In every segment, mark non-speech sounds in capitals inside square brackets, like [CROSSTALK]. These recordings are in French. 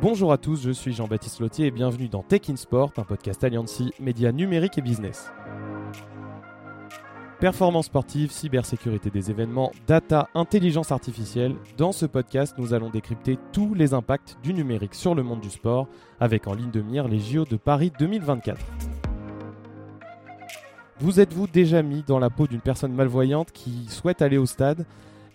Bonjour à tous, je suis Jean-Baptiste Lotier et bienvenue dans Tech in Sport, un podcast Alliancy, médias numériques et business. Performance sportive, cybersécurité des événements, data, intelligence artificielle. Dans ce podcast, nous allons décrypter tous les impacts du numérique sur le monde du sport, avec en ligne de mire les JO de Paris 2024. Vous êtes-vous déjà mis dans la peau d'une personne malvoyante qui souhaite aller au stade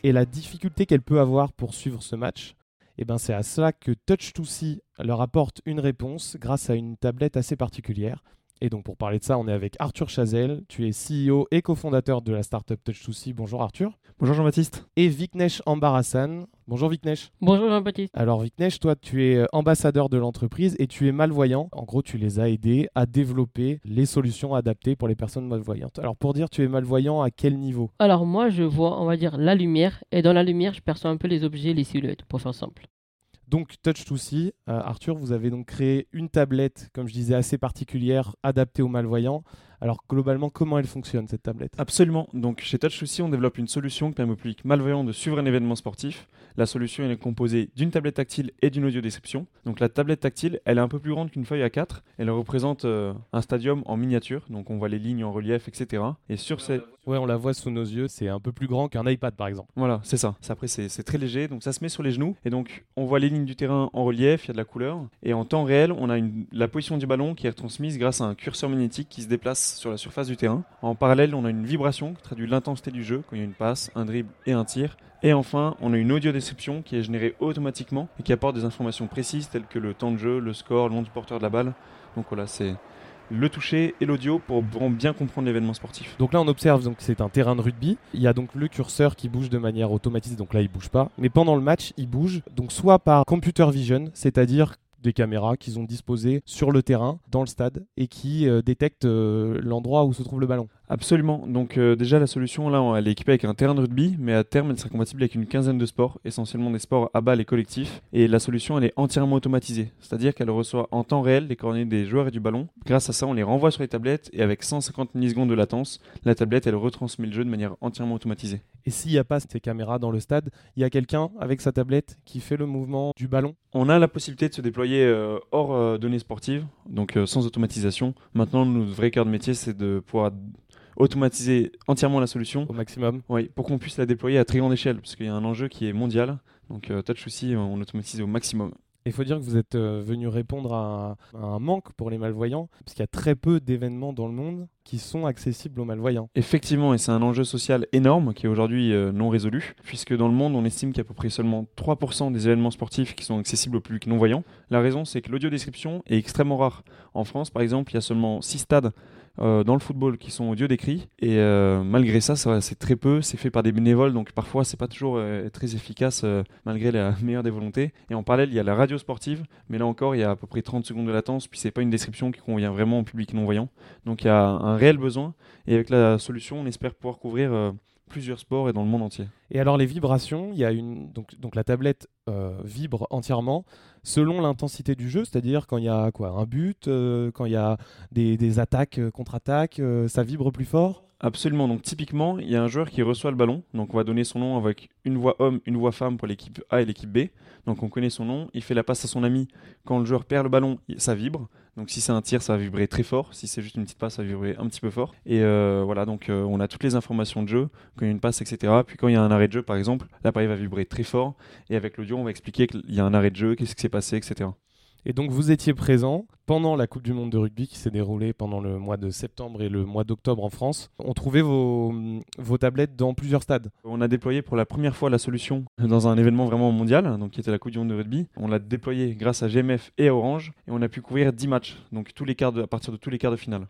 et la difficulté qu'elle peut avoir pour suivre ce match? Et eh ben c'est à cela que Touch2C leur apporte une réponse grâce à une tablette assez particulière. Et donc pour parler de ça, on est avec Arthur Chazel. Tu es CEO et cofondateur de la startup Touch2C. Bonjour Arthur. Bonjour Jean-Baptiste. Et Viknesh Ambarassan. Bonjour Viknesh. Bonjour Jean-Baptiste. Alors Viknesh, toi tu es euh, ambassadeur de l'entreprise et tu es malvoyant. En gros, tu les as aidés à développer les solutions adaptées pour les personnes malvoyantes. Alors pour dire tu es malvoyant à quel niveau? Alors moi je vois, on va dire, la lumière et dans la lumière je perçois un peu les objets, les silhouettes, pour faire simple. Donc Touch2C, euh, Arthur, vous avez donc créé une tablette, comme je disais, assez particulière, adaptée aux malvoyants. Alors globalement, comment elle fonctionne cette tablette? Absolument. Donc chez Touch2C, on développe une solution qui permet au public malvoyant de suivre un événement sportif. La solution est composée d'une tablette tactile et d'une audio description. Donc la tablette tactile, elle est un peu plus grande qu'une feuille A4. Elle représente euh, un stadium en miniature, donc on voit les lignes en relief, etc. Et sur ces... Ouais, on la voit sous nos yeux, c'est un peu plus grand qu'un iPad par exemple. Voilà, c'est ça. Après, c'est très léger, donc ça se met sur les genoux. Et donc on voit les lignes du terrain en relief, il y a de la couleur. Et en temps réel, on a la position du ballon qui est retransmise grâce à un curseur magnétique qui se déplace sur la surface du terrain. En parallèle, on a une vibration qui traduit l'intensité du jeu quand il y a une passe, un dribble et un tir. Et enfin, on a une audio description qui est générée automatiquement et qui apporte des informations précises telles que le temps de jeu, le score, le nom du porteur de la balle. Donc voilà, c'est le toucher et l'audio pour bien comprendre l'événement sportif. Donc là on observe donc c'est un terrain de rugby. Il y a donc le curseur qui bouge de manière automatisée, donc là il bouge pas. Mais pendant le match il bouge, donc soit par computer vision, c'est-à-dire des caméras qu'ils ont disposées sur le terrain, dans le stade, et qui euh, détectent euh, l'endroit où se trouve le ballon. Absolument. Donc euh, déjà la solution là, elle est équipée avec un terrain de rugby, mais à terme elle sera compatible avec une quinzaine de sports, essentiellement des sports à balle et collectifs. Et la solution elle est entièrement automatisée, c'est-à-dire qu'elle reçoit en temps réel les coordonnées des joueurs et du ballon. Grâce à ça, on les renvoie sur les tablettes et avec 150 millisecondes de latence, la tablette elle retransmet le jeu de manière entièrement automatisée. Et s'il n'y a pas ces caméras dans le stade, il y a quelqu'un avec sa tablette qui fait le mouvement du ballon On a la possibilité de se déployer euh, hors euh, données sportives, donc sans automatisation. Maintenant, notre vrai cœur de métier, c'est de pouvoir automatiser entièrement la solution. Au maximum Oui, pour qu'on puisse la déployer à très grande échelle, parce qu'il y a un enjeu qui est mondial. Donc euh, Touch aussi, on automatise au maximum. Il faut dire que vous êtes euh, venu répondre à, un manque pour les malvoyants, parce qu'il y a très peu d'événements dans le monde qui sont accessibles aux malvoyants. Effectivement, et c'est un enjeu social énorme qui est aujourd'hui euh, non résolu, puisque dans le monde, on estime qu'il y a à peu près seulement 3% des événements sportifs qui sont accessibles au public non-voyant. La raison, c'est que l'audio-description est extrêmement rare. En France, par exemple, il y a seulement 6 stades euh, dans le football qui sont audio décrits. Et euh, malgré ça, c'est très peu, c'est fait par des bénévoles, donc parfois c'est pas toujours très efficace malgré la [LAUGHS] meilleure des volontés. Et en parallèle, il y a la radio sportive, mais là encore, il y a à peu près 30 secondes de latence, puis c'est pas une description qui convient vraiment au public non-voyant. Donc il y a un réel besoin, et avec la solution, on espère pouvoir couvrir plusieurs sports et dans le monde entier. Et alors les vibrations, il y a une donc, donc la tablette euh, vibre entièrement selon l'intensité du jeu, c'est-à-dire quand il y a quoi un but, euh, quand il y a des, des attaques euh, contre-attaques, ça vibre plus fort? Absolument. Donc typiquement, il y a un joueur qui reçoit le ballon. Donc on va donner son nom avec une voix homme, une voix femme pour l'équipe A et l'équipe B. Donc on connaît son nom. Il fait la passe à son ami. Quand le joueur perd le ballon, ça vibre. Donc si c'est un tir, ça va vibrer très fort. Si c'est juste une petite passe, ça va vibrer un petit peu fort. Et euh, voilà, donc euh, on a toutes les informations de jeu, quand il y a une passe, etc. Puis quand il y a un arrêt de jeu, par exemple, l'appareil va vibrer très fort. Et avec l'audio, on va expliquer qu'il y a un arrêt de jeu, qu'est-ce qui s'est passé, etc. Et donc vous étiez présent pendant la Coupe du Monde de rugby qui s'est déroulée pendant le mois de septembre et le mois d'octobre en France. On trouvait vos, vos tablettes dans plusieurs stades. On a déployé pour la première fois la solution dans un événement vraiment mondial, donc qui était la Coupe du Monde de rugby. On l'a déployé grâce à GMF et à Orange et on a pu couvrir 10 matchs, donc tous les quarts à partir de tous les quarts de finale.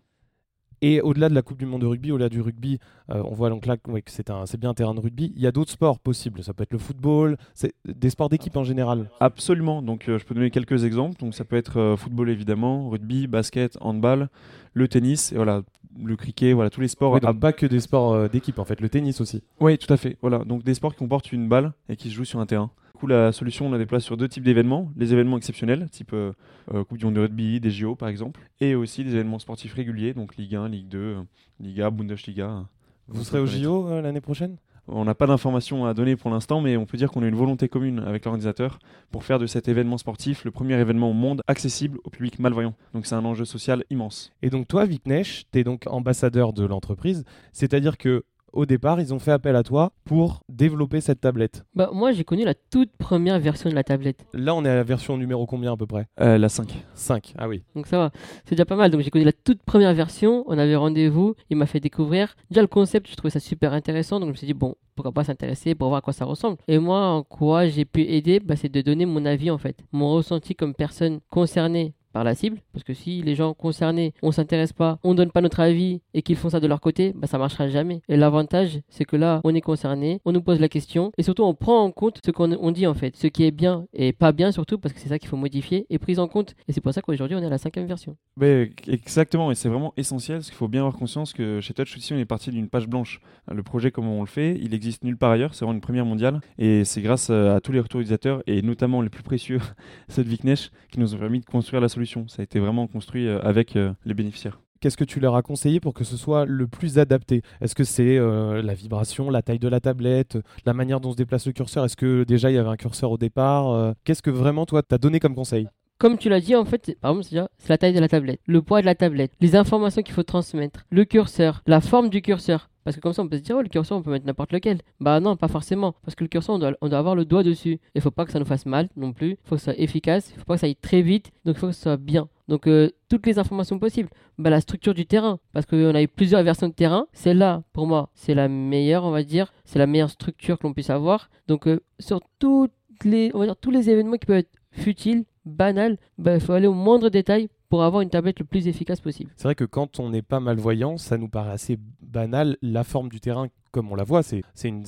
Et au-delà de la Coupe du Monde de rugby, au-delà du rugby, euh, on voit donc là que c'est bien un terrain de rugby. Il y a d'autres sports possibles. Ça peut être le football, c'est des sports d'équipe en général. Absolument. Donc euh, je peux donner quelques exemples. Donc ça peut être euh, football évidemment, rugby, basket, handball, le tennis, et voilà, le cricket, voilà tous les sports. pas que des sports d'équipe en fait, le tennis aussi. Oui, tout à fait. Voilà, donc des sports qui comportent une balle et qui se jouent sur un terrain la solution, on la déplace sur deux types d'événements. Les événements exceptionnels, type euh, euh, Coupe du Monde de rugby, des JO par exemple, et aussi des événements sportifs réguliers, donc Ligue 1, Ligue 2, Liga, Bundesliga. Vous serez au JO euh, l'année prochaine? On n'a pas d'informations à donner pour l'instant, mais on peut dire qu'on a une volonté commune avec l'organisateur pour faire de cet événement sportif le premier événement au monde accessible au public malvoyant. Donc c'est un enjeu social immense. Et donc toi, Viknesh, tu es donc ambassadeur de l'entreprise, c'est-à-dire que au départ, ils ont fait appel à toi pour développer cette tablette. Bah, moi, j'ai connu la toute première version de la tablette. Là, on est à la version numéro combien à peu près? Euh, la 5. 5. Ah oui. Donc ça va, c'est déjà pas mal. Donc j'ai connu la toute première version, on avait rendez-vous, il m'a fait découvrir. Déjà le concept, je trouvais ça super intéressant, donc je me suis dit, bon, pourquoi pas s'intéresser pour voir à quoi ça ressemble. Et moi, en quoi j'ai pu aider, bah, c'est de donner mon avis en fait, mon ressenti comme personne concernée par la cible, parce que si les gens concernés, on s'intéresse pas, on donne pas notre avis et qu'ils font ça de leur côté, bah ça marchera jamais. Et l'avantage, c'est que là, on est concerné, on nous pose la question et surtout on prend en compte ce qu'on on dit en fait, ce qui est bien et pas bien surtout parce que c'est ça qu'il faut modifier et prise en compte. Et c'est pour ça qu'aujourd'hui on est à la cinquième version. Exactement, et c'est vraiment essentiel, parce qu'il faut bien avoir conscience que chez Touch aussi, on est parti d'une page blanche. Le projet, comme on le fait, il existe nulle part ailleurs, c'est vraiment une première mondiale, et c'est grâce à tous les retours utilisateurs, et notamment les plus précieux, ceux de Viknesh, qui nous ont permis de construire la solution. Ça a été vraiment construit euh, avec euh, les bénéficiaires. Qu'est-ce que tu leur as conseillé pour que ce soit le plus adapté? Est-ce que c'est euh, la vibration, la taille de la tablette, la manière dont se déplace le curseur? Est-ce que déjà il y avait un curseur au départ Euh, Qu'est-ce que vraiment toi t'as donné comme conseil? Comme tu l'as dit, en fait, par exemple, c'est déjà- c'est la taille de la tablette, le poids de la tablette, les informations qu'il faut transmettre, le curseur, la forme du curseur. Parce que comme ça, on peut se dire, oh, le curseur, on peut mettre n'importe lequel. Bah non, pas forcément. Parce que le curseur, on doit, avoir le doigt dessus. Il faut pas que ça nous fasse mal non plus. Il faut que ce soit efficace. Il faut pas que ça aille très vite. Donc il faut que ce soit bien. Donc euh, toutes les informations possibles. Bah, la structure du terrain. Parce qu'on a eu plusieurs versions de terrain. Celle-là, pour moi, c'est la meilleure, on va dire. C'est la meilleure structure que l'on puisse avoir. Donc euh, sur les, on va dire, tous les événements qui peuvent être futiles, banals, bah, il faut aller au moindre détail pour avoir une tablette le plus efficace possible. C'est vrai que quand on n'est pas malvoyant, ça nous paraît assez banal. La forme du terrain, comme on la voit, c'est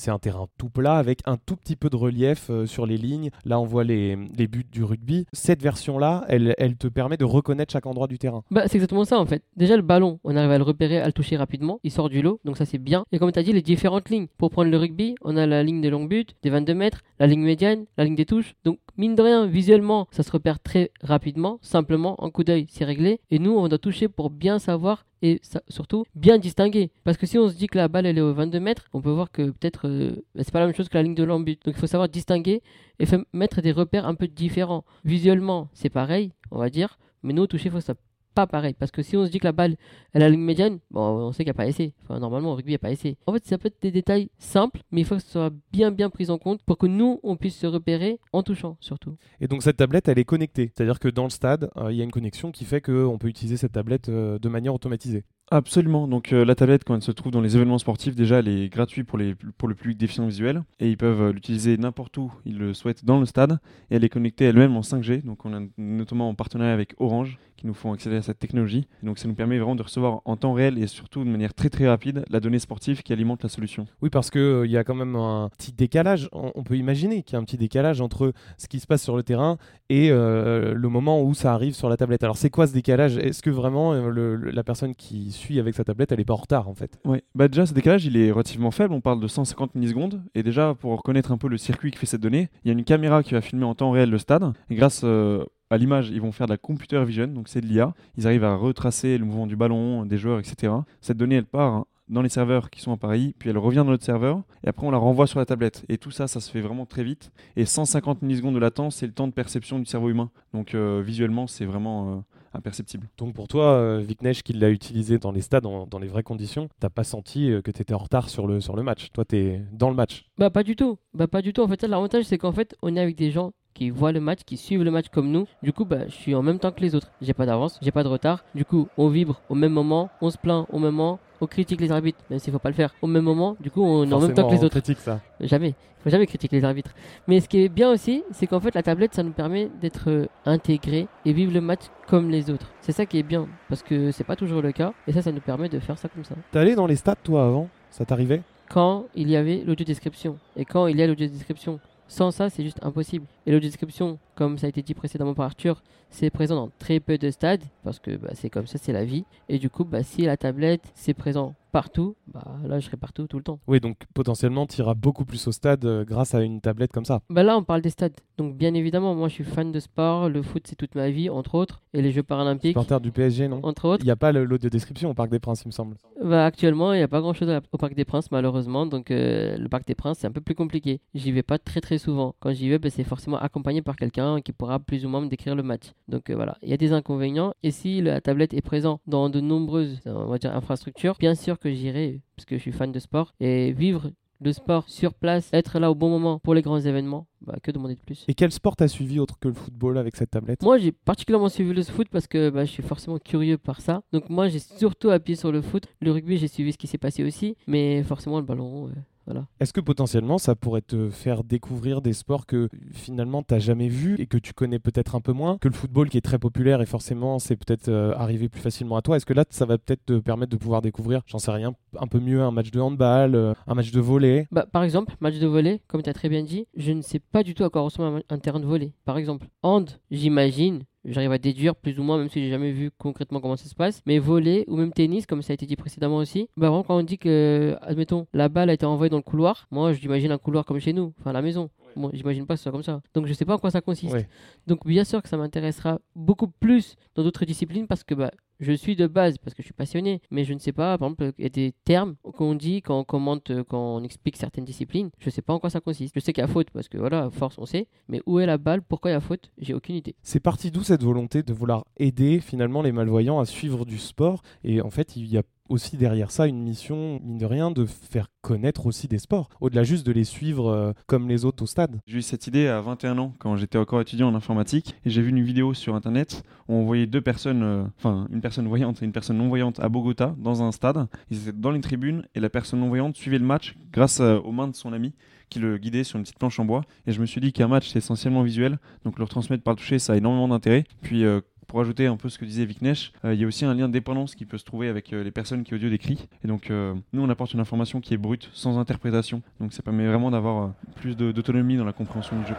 un terrain tout plat avec un tout petit peu de relief euh, sur les lignes. Là, on voit les, buts du rugby. Cette version-là, elle, elle te permet de reconnaître chaque endroit du terrain. Bah, c'est exactement ça en fait. Déjà le ballon, on arrive à le repérer, à le toucher rapidement, il sort du lot, donc ça c'est bien. Et comme tu as dit, les différentes lignes. Pour prendre le rugby, on a la ligne des longs buts, des 22 mètres, la ligne médiane, la ligne des touches. Donc mine de rien, visuellement, ça se repère très rapidement, simplement, en coup d'œil, c'est réglé. Et nous, on doit toucher pour bien savoir et surtout bien distinguer. Parce que si on se dit que la balle elle est au 22 mètres, on peut voir que peut-être euh, bah, c'est pas la même chose que la ligne de but. Donc il faut savoir distinguer et mettre des repères un peu différents. Visuellement, c'est pareil, on va dire, mais nous, toucher, faut ça pas pareil. Parce que si on se dit que la balle, elle a la ligne médiane, bon, on sait qu'il n'y a pas essai. Enfin, normalement, au rugby, il n'y a pas essai. En fait, ça peut être des détails simples, mais il faut que ce soit bien, bien pris en compte pour que nous, on puisse se repérer en touchant, surtout. Et donc cette tablette, elle est connectée. C'est-à-dire que dans le stade, euh, il y a une connexion qui fait qu'on peut utiliser cette tablette euh, de manière automatisée. Absolument. Donc euh, la tablette, quand elle se trouve dans les événements sportifs, déjà, elle est gratuite pour, les, pour le public déficient visuel et ils peuvent euh, l'utiliser n'importe où ils le souhaitent dans le stade. Et elle est connectée elle-même en 5G. Donc on est notamment en partenariat avec Orange qui nous font accéder à cette technologie. Donc ça nous permet vraiment de recevoir en temps réel et surtout de manière très très rapide la donnée sportive qui alimente la solution. Oui, parce qu'il il y a quand même un petit décalage. On, peut imaginer qu'il y a un petit décalage entre ce qui se passe sur le terrain et euh, le moment où ça arrive sur la tablette. Alors c'est quoi ce décalage? Est-ce que vraiment euh, la personne qui suit avec sa tablette, elle est pas en retard en fait. Ouais, bah déjà ce décalage il est relativement faible, on parle de 150 millisecondes. Et déjà pour reconnaître un peu le circuit qui fait cette donnée, il y a une caméra qui va filmer en temps réel le stade. Et grâce euh, à l'image ils vont faire de la computer vision, donc c'est de l'IA, ils arrivent à retracer le mouvement du ballon, des joueurs, etc. Cette donnée elle part dans les serveurs qui sont à Paris, puis elle revient dans notre serveur et après on la renvoie sur la tablette. Et tout ça ça se fait vraiment très vite. Et 150 millisecondes de latence c'est le temps de perception du cerveau humain, donc euh, visuellement c'est vraiment euh, imperceptible. Donc pour toi, euh, Viknesh, qui l'a utilisé dans les stades, dans, dans les vraies conditions, t'as pas senti euh, que tu étais en retard sur le, sur le match? Toi, tu es dans le match? Bah, pas du tout. Bah, pas du tout. En fait, ça, l'avantage, c'est qu'en fait, on est avec des gens qui voient le match, qui suivent le match comme nous. Du coup, bah, je suis en même temps que les autres. J'ai pas d'avance, j'ai pas de retard. Du coup, on vibre au même moment, on se plaint au même moment, on critique les arbitres, même s'il faut pas le faire. Au même moment, du coup, on est en même temps que les on autres. critique ça. Jamais. Il faut jamais critiquer les arbitres. Mais ce qui est bien aussi, c'est qu'en fait, la tablette, ça nous permet d'être euh, intégrés et vivre le match comme les autres. C'est ça qui est bien, parce que c'est pas toujours le cas. Et ça, ça nous permet de faire ça comme ça. T'es allé dans les stades, toi, avant? Ça t'arrivait? Quand il y avait l'audio-description. Et quand il y a l'audio-description. Sans ça, c'est juste impossible. Et l'audio-description, comme ça a été dit précédemment par Arthur, c'est présent dans très peu de stades, parce que bah, c'est comme ça, c'est la vie. Et du coup, bah, si la tablette, c'est présent partout, bah là je serai partout tout le temps. Oui, donc potentiellement, tu iras beaucoup plus au stade euh, grâce à une tablette comme ça. Bah là on parle des stades. Donc bien évidemment, moi je suis fan de sport, le foot c'est toute ma vie, entre autres, et les Jeux paralympiques, Supporter du PSG, non? Entre autres. Il n'y a pas l'audio description au Parc des Princes, il me semble. Bah, actuellement, il n'y a pas grand chose au Parc des Princes, malheureusement. Donc, euh, le Parc des Princes, c'est un peu plus compliqué. J'y vais pas très très souvent. Quand j'y vais, bah, c'est forcément accompagné par quelqu'un qui pourra plus ou moins me décrire le match. Donc, euh, voilà. Il y a des inconvénients. Et si la tablette est présente dans de nombreuses on va dire, infrastructures, bien sûr que j'irai, parce que je suis fan de sport. Et vivre le sport sur place, être là au bon moment pour les grands événements, bah, que demander de plus Et quel sport t'as suivi autre que le football avec cette tablette? Moi, j'ai particulièrement suivi le foot parce que bah, je suis forcément curieux par ça. Donc moi, j'ai surtout appuyé sur le foot. Le rugby, j'ai suivi ce qui s'est passé aussi. Mais forcément, le ballon euh, voilà. Est-ce que potentiellement ça pourrait te faire découvrir des sports que finalement t'as jamais vus et que tu connais peut-être un peu moins? Que le football qui est très populaire et forcément c'est peut-être euh, arrivé plus facilement à toi Est-ce que là ça va peut-être te permettre de pouvoir découvrir, j'en sais rien, un peu mieux un match de handball, euh, un match de volley? Bah, par exemple, match de volley, comme tu as très bien dit, je ne sais pas du tout à quoi ressemble un, un terrain de volley. Par exemple, hand, j'imagine, j'arrive à déduire plus ou moins, même si j'ai jamais vu concrètement comment ça se passe. Mais volley ou même tennis, comme ça a été dit précédemment aussi, bah vraiment quand on dit que, admettons, la balle a été envoyée dans le couloir, moi j'imagine un couloir comme chez nous, enfin la maison. Moi, j'imagine pas que ce soit comme ça. Donc je sais pas en quoi ça consiste. Ouais. Donc bien sûr que ça m'intéressera beaucoup plus dans d'autres disciplines parce que bah, je suis de base, parce que je suis passionné, mais je ne sais pas, par exemple, il y a des termes qu'on dit quand on commente, quand explique certaines disciplines, je sais pas en quoi ça consiste. Je sais qu'il y a faute parce que voilà, force on sait, mais où est la balle, pourquoi il y a faute, j'ai aucune idée. C'est parti d'où cette volonté de vouloir aider finalement les malvoyants à suivre du sport? Et en fait, il y a aussi derrière ça une mission, mine de rien, de faire connaître aussi des sports, au-delà juste de les suivre euh, comme les autres au stade. J'ai eu cette idée à 21 ans quand j'étais encore étudiant en informatique et j'ai vu une vidéo sur internet où on voyait deux personnes, euh, enfin une personne voyante et une personne non voyante à Bogota dans un stade. Ils étaient dans les tribunes et la personne non voyante suivait le match grâce euh, aux mains de son ami qui le guidait sur une petite planche en bois. Et je me suis dit qu'un match c'est essentiellement visuel, donc le retransmettre par le toucher ça a énormément d'intérêt. Puis pour ajouter un peu ce que disait Viknesh, euh, il y a aussi un lien de dépendance qui peut se trouver avec euh, les personnes qui audio décrit. Et donc, euh, nous, on apporte une information qui est brute, sans interprétation. Donc, ça permet vraiment d'avoir plus d'autonomie dans la compréhension du jeu.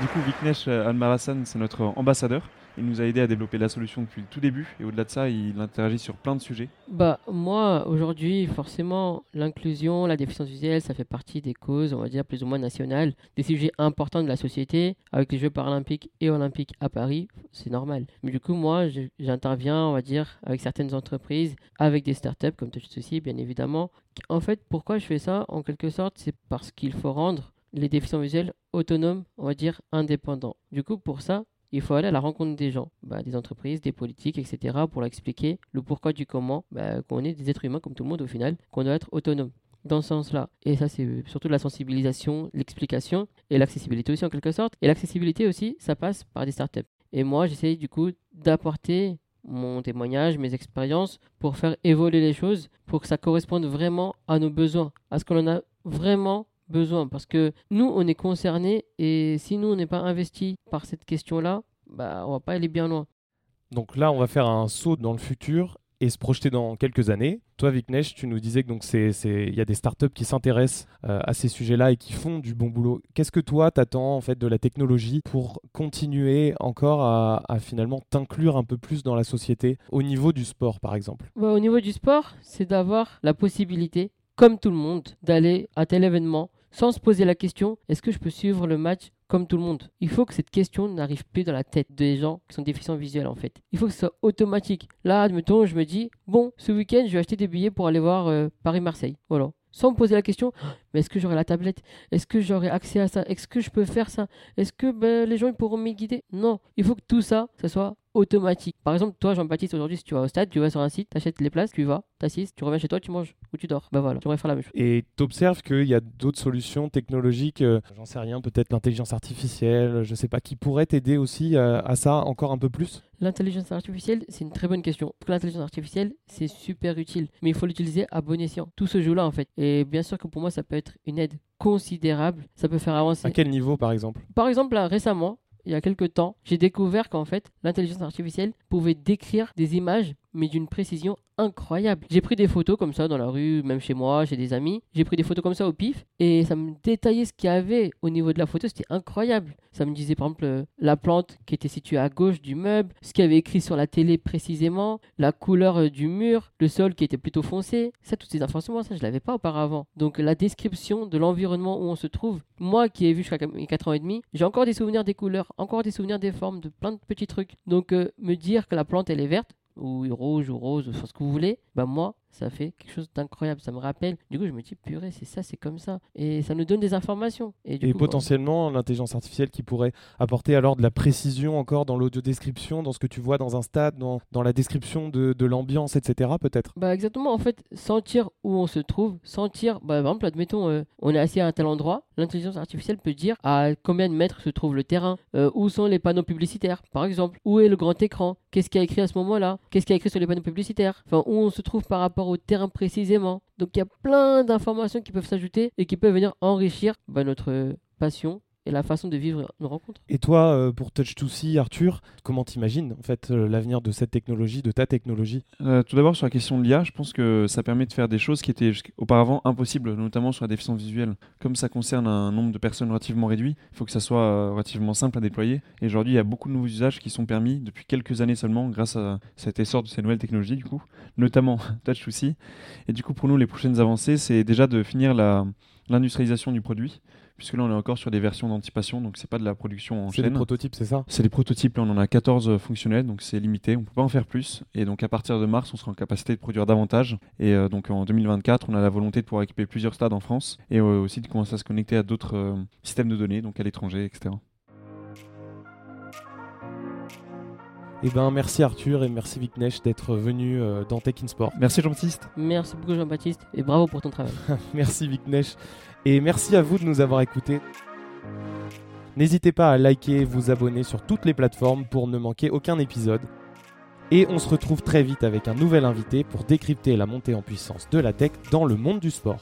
Du coup, Viknesh Almarasan, c'est notre ambassadeur. Il nous a aidé à développer la solution depuis le tout début. Et au-delà de ça, il interagit sur plein de sujets. Bah moi aujourd'hui forcément l'inclusion, la déficience visuelle, ça fait partie des causes, on va dire plus ou moins nationales, des sujets importants de la société. Avec les Jeux paralympiques et olympiques à Paris, c'est normal. Mais du coup moi j'interviens, on va dire, avec certaines entreprises, avec des startups comme Touch Souci bien évidemment. En fait pourquoi je fais ça? En quelque sorte c'est parce qu'il faut rendre les déficients visuels autonomes, on va dire indépendants. Du coup pour ça il faut aller à la rencontre des gens, bah, des entreprises, des politiques, etc., pour leur expliquer le pourquoi du comment, bah, qu'on est des êtres humains comme tout le monde au final, qu'on doit être autonome dans ce sens-là. Et ça, c'est surtout de la sensibilisation, l'explication et l'accessibilité aussi en quelque sorte. Et l'accessibilité aussi, ça passe par des startups. Et moi, j'essaye du coup d'apporter mon témoignage, mes expériences pour faire évoluer les choses, pour que ça corresponde vraiment à nos besoins, à ce qu'on en a vraiment besoin. Parce que nous, on est concernés et si nous, on n'est pas investi par cette question-là, bah, on va pas aller bien loin. Donc là, on va faire un saut dans le futur et se projeter dans quelques années. Toi, Viknesh, tu nous disais que donc c'est, c'est- il y a des startups qui s'intéressent euh, à ces sujets-là et qui font du bon boulot. Qu'est-ce que toi, t'attends en fait de la technologie pour continuer encore à, à finalement t'inclure un peu plus dans la société au niveau du sport, par exemple? Bah, au niveau du sport, c'est d'avoir la possibilité, comme tout le monde, d'aller à tel événement sans se poser la question est-ce que je peux suivre le match comme tout le monde? Il faut que cette question n'arrive plus dans la tête des gens qui sont déficients visuels en fait. Il faut que ce soit automatique. Là, admettons, je me dis bon, ce week-end, je vais acheter des billets pour aller voir euh, Paris-Marseille. Voilà. Sans me poser la question, mais est-ce que j'aurai la tablette? Est-ce que j'aurai accès à ça? Est-ce que je peux faire ça? Est-ce que ben, les gens ils pourront me guider? Non, il faut que tout ça, ça soit automatique. Par exemple, toi, Jean-Baptiste, aujourd'hui, si tu vas au stade, tu vas sur un site, tu achètes les places, tu y vas, t'assistes, tu reviens chez toi, tu manges ou tu dors. Bah voilà, tu faire la même chose. Et t'observes qu'il y a d'autres solutions technologiques, euh, j'en sais rien, peut-être l'intelligence artificielle, je sais pas, qui pourraient t'aider aussi euh, à ça encore un peu plus? L'intelligence artificielle, c'est une très bonne question. Parce que l'intelligence artificielle, c'est super utile, mais il faut l'utiliser à bon escient. Tout se joue là en fait. Et bien sûr que pour moi, ça peut être une aide considérable. Ça peut faire avancer. À quel niveau, par exemple? Par exemple, là, récemment, il y a quelques temps, j'ai découvert qu'en fait, l'intelligence artificielle pouvait décrire des images mais d'une précision incroyable. J'ai pris des photos comme ça dans la rue, même chez moi, chez des amis. J'ai pris des photos comme ça au pif et ça me détaillait ce qu'il y avait au niveau de la photo. C'était incroyable. Ça me disait par exemple euh, la plante qui était située à gauche du meuble, ce qu'il y avait écrit sur la télé précisément, la couleur euh, du mur, le sol qui était plutôt foncé. Ça, toutes ces informations, ça, je l'avais pas auparavant. Donc la description de l'environnement où on se trouve, moi qui ai vu jusqu'à mes 4 ans et demi, j'ai encore des souvenirs des couleurs, encore des souvenirs des formes, de plein de petits trucs. Donc euh, me dire que la plante elle est verte, ou rouge ou rose, ou ce que vous voulez, bah moi, ça fait quelque chose d'incroyable. Ça me rappelle. Du coup, je me dis, purée, c'est ça, c'est comme ça. Et ça nous donne des informations. Et, du Et coup, bah, potentiellement, l'intelligence artificielle qui pourrait apporter alors de la précision encore dans l'audio description, dans ce que tu vois dans un stade, dans, dans la description de, de l'ambiance, etc. Peut-être? Bah exactement, en fait, sentir où on se trouve, sentir, bah, par exemple, admettons, euh, on est assis à un tel endroit, l'intelligence artificielle peut dire à combien de mètres se trouve le terrain, euh, où sont les panneaux publicitaires, par exemple, où est le grand écran, qu'est-ce qu'il y a écrit à ce moment-là, qu'est-ce qu'il y a écrit sur les panneaux publicitaires, enfin, où on se trouve par rapport au terrain précisément. Donc il y a plein d'informations qui peuvent s'ajouter et qui peuvent venir enrichir bah, notre passion et la façon de vivre nos rencontres. Et toi, euh, pour Touch2C, Arthur, comment t'imagines en fait euh, l'avenir de cette technologie, de ta technologie? Euh, tout d'abord, sur la question de l'IA, je pense que ça permet de faire des choses qui étaient auparavant impossibles, notamment sur la déficience visuelle. Comme ça concerne un nombre de personnes relativement réduit, il faut que ça soit relativement simple à déployer. Et aujourd'hui, il y a beaucoup de nouveaux usages qui sont permis depuis quelques années seulement grâce à cet essor de ces nouvelles technologies, du coup, notamment [LAUGHS] Touch2C. Et du coup, pour nous, les prochaines avancées, c'est déjà de finir la- l'industrialisation du produit, puisque là, on est encore sur des versions d'anticipation, donc c'est pas de la production en C'est des chaîne. prototypes, c'est ça C'est des prototypes, là on en a 14 fonctionnels, donc c'est limité, on peut pas en faire plus. Et donc à partir de mars, on sera en capacité de produire davantage. Et euh, donc en 2024, on a la volonté de pouvoir équiper plusieurs stades en France et euh, aussi de commencer à se connecter à d'autres euh, systèmes de données, donc à l'étranger, etc. Eh ben, merci Arthur et merci Viknesh d'être venu euh, dans Tech in Sport. Merci Jean-Baptiste. Merci beaucoup Jean-Baptiste et bravo pour ton travail. [LAUGHS] merci Viknesh. Et merci à vous de nous avoir écoutés. N'hésitez pas à liker, vous abonner sur toutes les plateformes pour ne manquer aucun épisode. Et on se retrouve très vite avec un nouvel invité pour décrypter la montée en puissance de la tech dans le monde du sport.